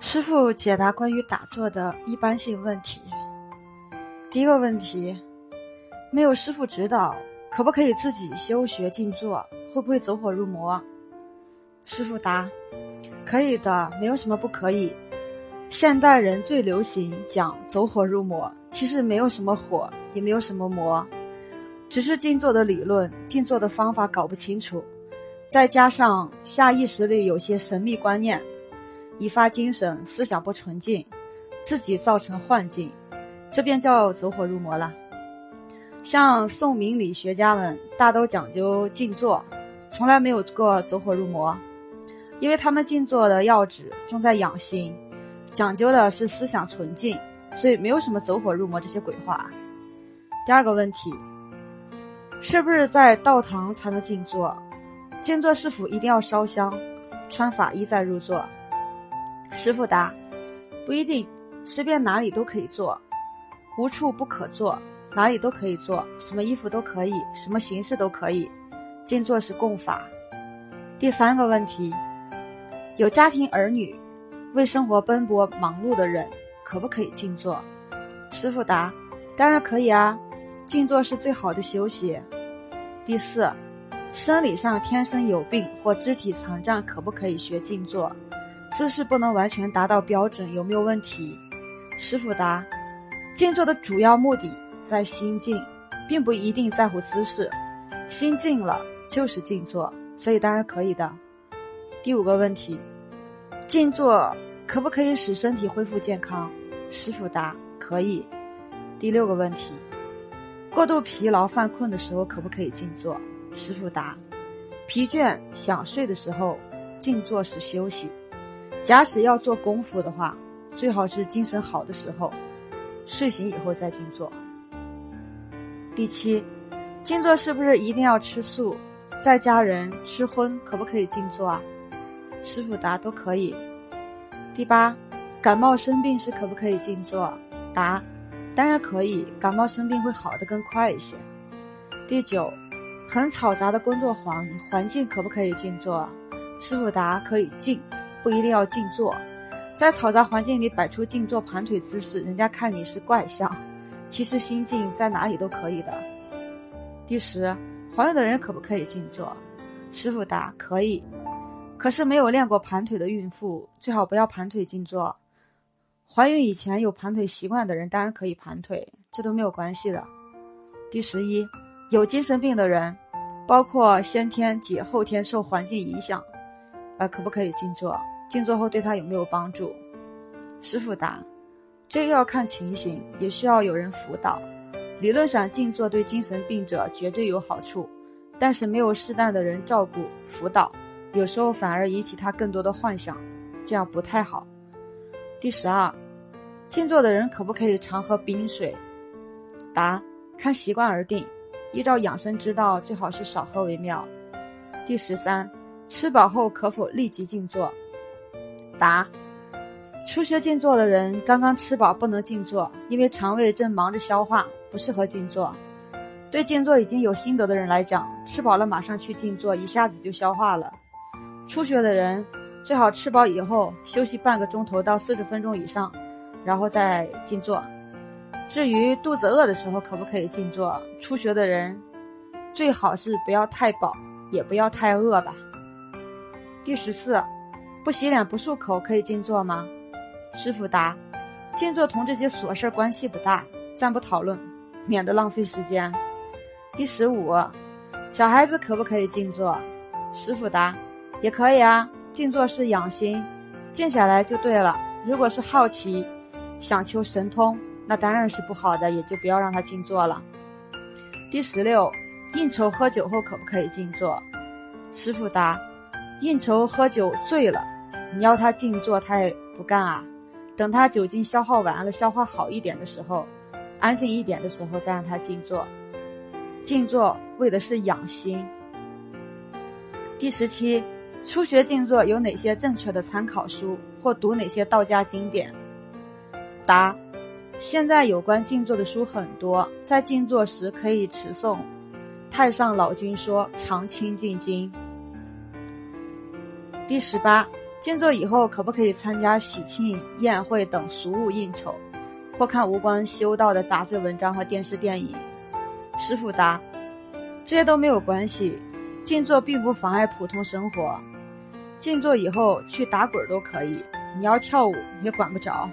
师傅解答关于打坐的一般性问题。第一个问题，没有师傅指导，可不可以自己修学静坐？会不会走火入魔？师傅答：可以的，没有什么不可以。现代人最流行讲走火入魔，其实没有什么火，也没有什么魔，只是静坐的理论、静坐的方法搞不清楚，再加上下意识里有些神秘观念。一发精神，思想不纯净，自己造成幻境，这便叫走火入魔了。像宋明理学家们大都讲究静坐，从来没有过走火入魔，因为他们静坐的要旨重在养心，讲究的是思想纯净，所以没有什么走火入魔这些鬼话。第二个问题，是不是在道堂才能静坐？静坐是否一定要烧香、穿法衣再入座？师傅答：不一定，随便哪里都可以做，无处不可做，哪里都可以做，什么衣服都可以，什么形式都可以。静坐是共法。第三个问题，有家庭儿女，为生活奔波忙碌的人，可不可以静坐？师傅答：当然可以啊，静坐是最好的休息。第四，生理上天生有病或肢体残障，可不可以学静坐？姿势不能完全达到标准，有没有问题？师傅答：静坐的主要目的在心静，并不一定在乎姿势。心静了就是静坐，所以当然可以的。第五个问题：静坐可不可以使身体恢复健康？师傅答：可以。第六个问题：过度疲劳犯困的时候可不可以静坐？师傅答：疲倦想睡的时候，静坐是休息。假使要做功夫的话，最好是精神好的时候，睡醒以后再静坐。第七，静坐是不是一定要吃素？在家人吃荤可不可以静坐啊？师傅答都可以。第八，感冒生病时可不可以静坐？答，当然可以，感冒生病会好的更快一些。第九，很嘈杂的工作环环境可不可以静坐？师傅答可以静。不一定要静坐，在嘈杂环境里摆出静坐盘腿姿势，人家看你是怪象。其实心静在哪里都可以的。第十，怀孕的人可不可以静坐？师傅答可以，可是没有练过盘腿的孕妇最好不要盘腿静坐。怀孕以前有盘腿习惯的人当然可以盘腿，这都没有关系的。第十一，有精神病的人，包括先天及后天受环境影响。呃，可不可以静坐？静坐后对他有没有帮助？师傅答：这个要看情形，也需要有人辅导。理论上，静坐对精神病者绝对有好处，但是没有适当的人照顾辅导，有时候反而引起他更多的幻想，这样不太好。第十二，静坐的人可不可以常喝冰水？答：看习惯而定，依照养生之道，最好是少喝为妙。第十三。吃饱后可否立即静坐？答：初学静坐的人刚刚吃饱不能静坐，因为肠胃正忙着消化，不适合静坐。对静坐已经有心得的人来讲，吃饱了马上去静坐，一下子就消化了。初学的人最好吃饱以后休息半个钟头到四十分钟以上，然后再静坐。至于肚子饿的时候可不可以静坐？初学的人最好是不要太饱，也不要太饿吧。第十四，不洗脸不漱口可以静坐吗？师傅答：静坐同这些琐事关系不大，暂不讨论，免得浪费时间。第十五，小孩子可不可以静坐？师傅答：也可以啊，静坐是养心，静下来就对了。如果是好奇，想求神通，那当然是不好的，也就不要让他静坐了。第十六，应酬喝酒后可不可以静坐？师傅答。应酬喝酒醉了，你要他静坐，他也不干啊。等他酒精消耗完了，消化好一点的时候，安静一点的时候，再让他静坐。静坐为的是养心。第十七，初学静坐有哪些正确的参考书或读哪些道家经典？答：现在有关静坐的书很多，在静坐时可以持诵《太上老君说常清静经》。第十八，静坐以后可不可以参加喜庆宴会等俗务应酬，或看无关修道的杂碎文章和电视电影？师傅答：这些都没有关系，静坐并不妨碍普通生活。静坐以后去打滚都可以，你要跳舞也管不着。